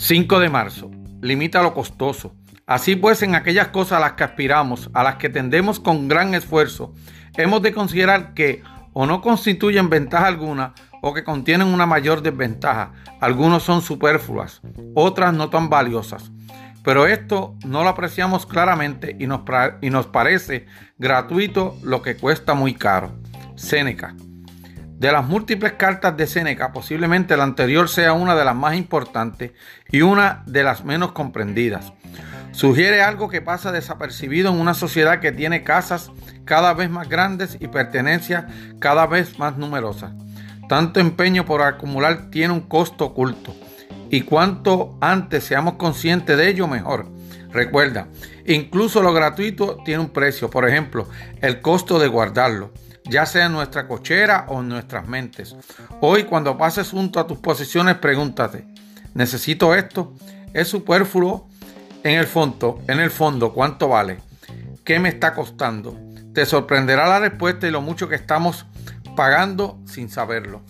5 de marzo. Limita lo costoso. Así pues, en aquellas cosas a las que aspiramos, a las que tendemos con gran esfuerzo, hemos de considerar que o no constituyen ventaja alguna o que contienen una mayor desventaja. Algunos son superfluas, otras no tan valiosas. Pero esto no lo apreciamos claramente y nos, y nos parece gratuito lo que cuesta muy caro. Séneca. De las múltiples cartas de Séneca, posiblemente la anterior sea una de las más importantes y una de las menos comprendidas. Sugiere algo que pasa desapercibido en una sociedad que tiene casas cada vez más grandes y pertenencias cada vez más numerosas. Tanto empeño por acumular tiene un costo oculto y cuanto antes seamos conscientes de ello, mejor. Recuerda, incluso lo gratuito tiene un precio, por ejemplo, el costo de guardarlo ya sea en nuestra cochera o en nuestras mentes. Hoy cuando pases junto a tus posesiones, pregúntate, ¿necesito esto? ¿Es superfluo? En el fondo, en el fondo, ¿cuánto vale? ¿Qué me está costando? Te sorprenderá la respuesta y lo mucho que estamos pagando sin saberlo.